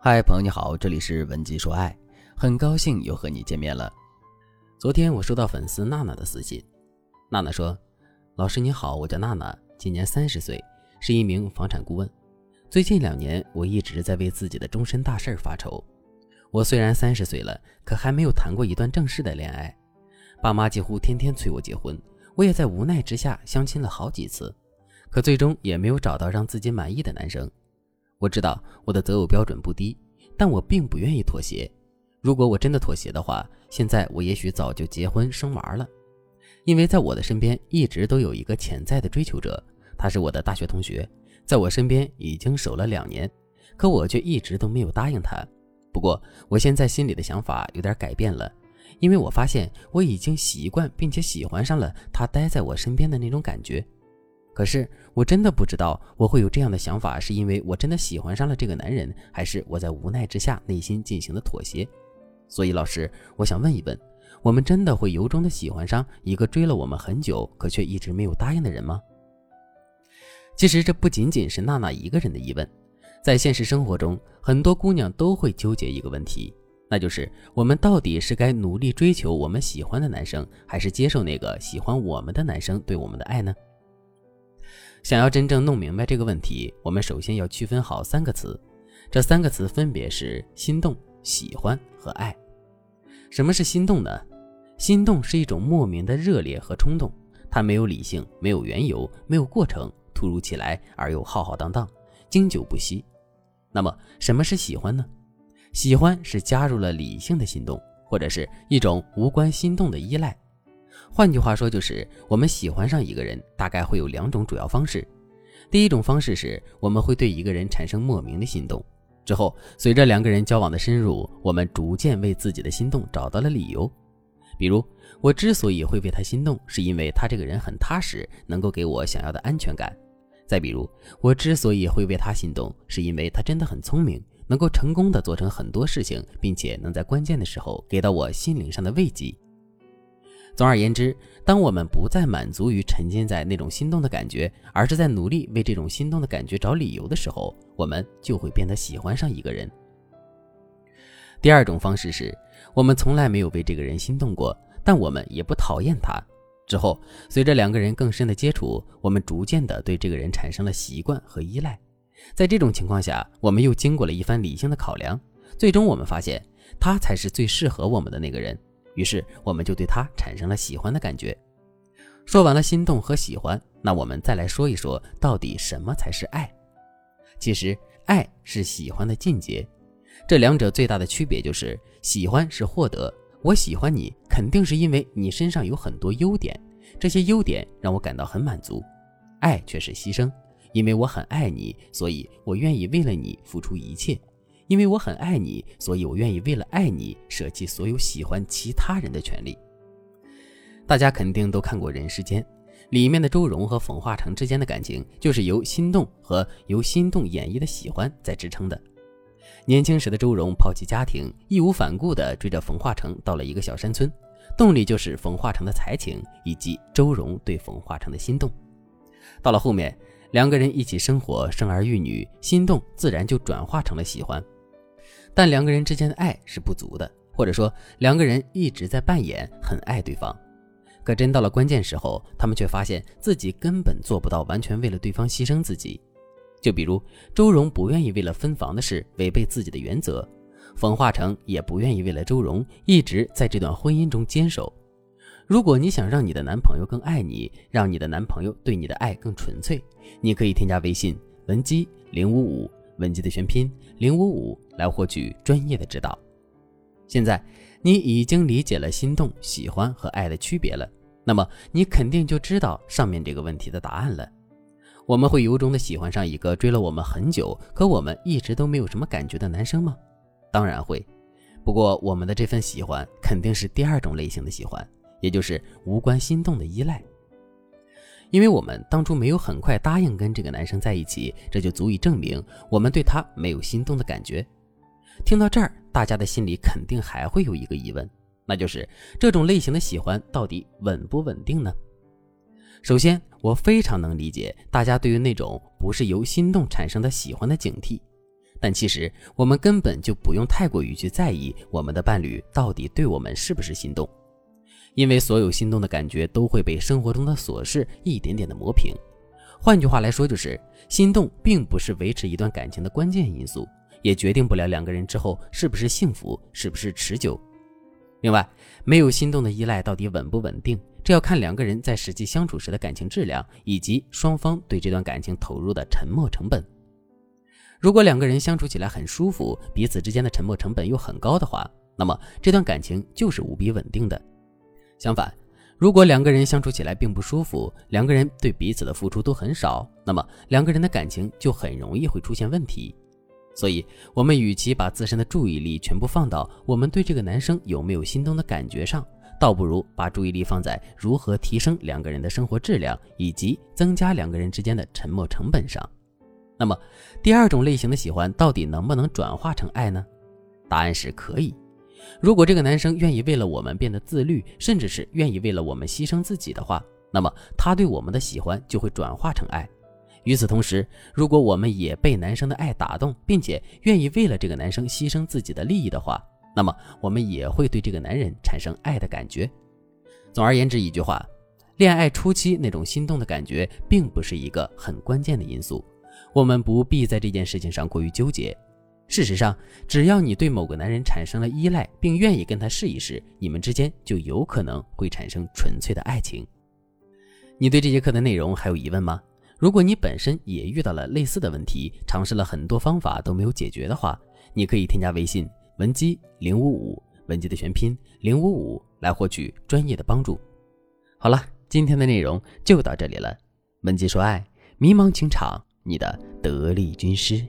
嗨，朋友你好，这里是文姬说爱，很高兴又和你见面了。昨天我收到粉丝娜娜的私信，娜娜说：“老师你好，我叫娜娜，今年三十岁，是一名房产顾问。最近两年，我一直在为自己的终身大事儿发愁。我虽然三十岁了，可还没有谈过一段正式的恋爱。爸妈几乎天天催我结婚，我也在无奈之下相亲了好几次，可最终也没有找到让自己满意的男生。”我知道我的择偶标准不低，但我并不愿意妥协。如果我真的妥协的话，现在我也许早就结婚生娃了。因为在我的身边一直都有一个潜在的追求者，他是我的大学同学，在我身边已经守了两年，可我却一直都没有答应他。不过我现在心里的想法有点改变了，因为我发现我已经习惯并且喜欢上了他待在我身边的那种感觉。可是我真的不知道我会有这样的想法，是因为我真的喜欢上了这个男人，还是我在无奈之下内心进行的妥协？所以老师，我想问一问，我们真的会由衷的喜欢上一个追了我们很久，可却一直没有答应的人吗？其实这不仅仅是娜娜一个人的疑问，在现实生活中，很多姑娘都会纠结一个问题，那就是我们到底是该努力追求我们喜欢的男生，还是接受那个喜欢我们的男生对我们的爱呢？想要真正弄明白这个问题，我们首先要区分好三个词，这三个词分别是心动、喜欢和爱。什么是心动呢？心动是一种莫名的热烈和冲动，它没有理性，没有缘由，没有过程，突如其来而又浩浩荡荡，经久不息。那么，什么是喜欢呢？喜欢是加入了理性的心动，或者是一种无关心动的依赖。换句话说，就是我们喜欢上一个人，大概会有两种主要方式。第一种方式是我们会对一个人产生莫名的心动，之后随着两个人交往的深入，我们逐渐为自己的心动找到了理由。比如，我之所以会为他心动，是因为他这个人很踏实，能够给我想要的安全感。再比如，我之所以会为他心动，是因为他真的很聪明，能够成功的做成很多事情，并且能在关键的时候给到我心灵上的慰藉。总而言之，当我们不再满足于沉浸在那种心动的感觉，而是在努力为这种心动的感觉找理由的时候，我们就会变得喜欢上一个人。第二种方式是，我们从来没有为这个人心动过，但我们也不讨厌他。之后，随着两个人更深的接触，我们逐渐的对这个人产生了习惯和依赖。在这种情况下，我们又经过了一番理性的考量，最终我们发现他才是最适合我们的那个人。于是我们就对他产生了喜欢的感觉。说完了心动和喜欢，那我们再来说一说，到底什么才是爱？其实，爱是喜欢的进阶。这两者最大的区别就是，喜欢是获得，我喜欢你，肯定是因为你身上有很多优点，这些优点让我感到很满足。爱却是牺牲，因为我很爱你，所以我愿意为了你付出一切。因为我很爱你，所以我愿意为了爱你舍弃所有喜欢其他人的权利。大家肯定都看过《人世间》，里面的周蓉和冯化成之间的感情，就是由心动和由心动演绎的喜欢在支撑的。年轻时的周蓉抛弃家庭，义无反顾地追着冯化成到了一个小山村，动力就是冯化成的才情以及周蓉对冯化成的心动。到了后面，两个人一起生活，生儿育女，心动自然就转化成了喜欢。但两个人之间的爱是不足的，或者说两个人一直在扮演很爱对方，可真到了关键时候，他们却发现自己根本做不到完全为了对方牺牲自己。就比如周蓉不愿意为了分房的事违背自己的原则，冯化成也不愿意为了周蓉一直在这段婚姻中坚守。如果你想让你的男朋友更爱你，让你的男朋友对你的爱更纯粹，你可以添加微信文姬零五五。文姬的全拼零五五来获取专业的指导。现在你已经理解了心动、喜欢和爱的区别了，那么你肯定就知道上面这个问题的答案了。我们会由衷的喜欢上一个追了我们很久，可我们一直都没有什么感觉的男生吗？当然会。不过我们的这份喜欢肯定是第二种类型的喜欢，也就是无关心动的依赖。因为我们当初没有很快答应跟这个男生在一起，这就足以证明我们对他没有心动的感觉。听到这儿，大家的心里肯定还会有一个疑问，那就是这种类型的喜欢到底稳不稳定呢？首先，我非常能理解大家对于那种不是由心动产生的喜欢的警惕，但其实我们根本就不用太过于去在意我们的伴侣到底对我们是不是心动，因为所有心动的感觉都会被生活中的琐事一点点的磨平。换句话来说，就是心动并不是维持一段感情的关键因素，也决定不了两个人之后是不是幸福，是不是持久。另外，没有心动的依赖到底稳不稳定，这要看两个人在实际相处时的感情质量，以及双方对这段感情投入的沉没成本。如果两个人相处起来很舒服，彼此之间的沉没成本又很高的话，那么这段感情就是无比稳定的。相反，如果两个人相处起来并不舒服，两个人对彼此的付出都很少，那么两个人的感情就很容易会出现问题。所以，我们与其把自身的注意力全部放到我们对这个男生有没有心动的感觉上，倒不如把注意力放在如何提升两个人的生活质量，以及增加两个人之间的沉默成本上。那么，第二种类型的喜欢到底能不能转化成爱呢？答案是可以。如果这个男生愿意为了我们变得自律，甚至是愿意为了我们牺牲自己的话，那么他对我们的喜欢就会转化成爱。与此同时，如果我们也被男生的爱打动，并且愿意为了这个男生牺牲自己的利益的话，那么我们也会对这个男人产生爱的感觉。总而言之，一句话，恋爱初期那种心动的感觉，并不是一个很关键的因素。我们不必在这件事情上过于纠结。事实上，只要你对某个男人产生了依赖，并愿意跟他试一试，你们之间就有可能会产生纯粹的爱情。你对这节课的内容还有疑问吗？如果你本身也遇到了类似的问题，尝试了很多方法都没有解决的话，你可以添加微信文姬零五五，文姬的全拼零五五，来获取专业的帮助。好了，今天的内容就到这里了。文姬说爱，迷茫情场。你的得力军师。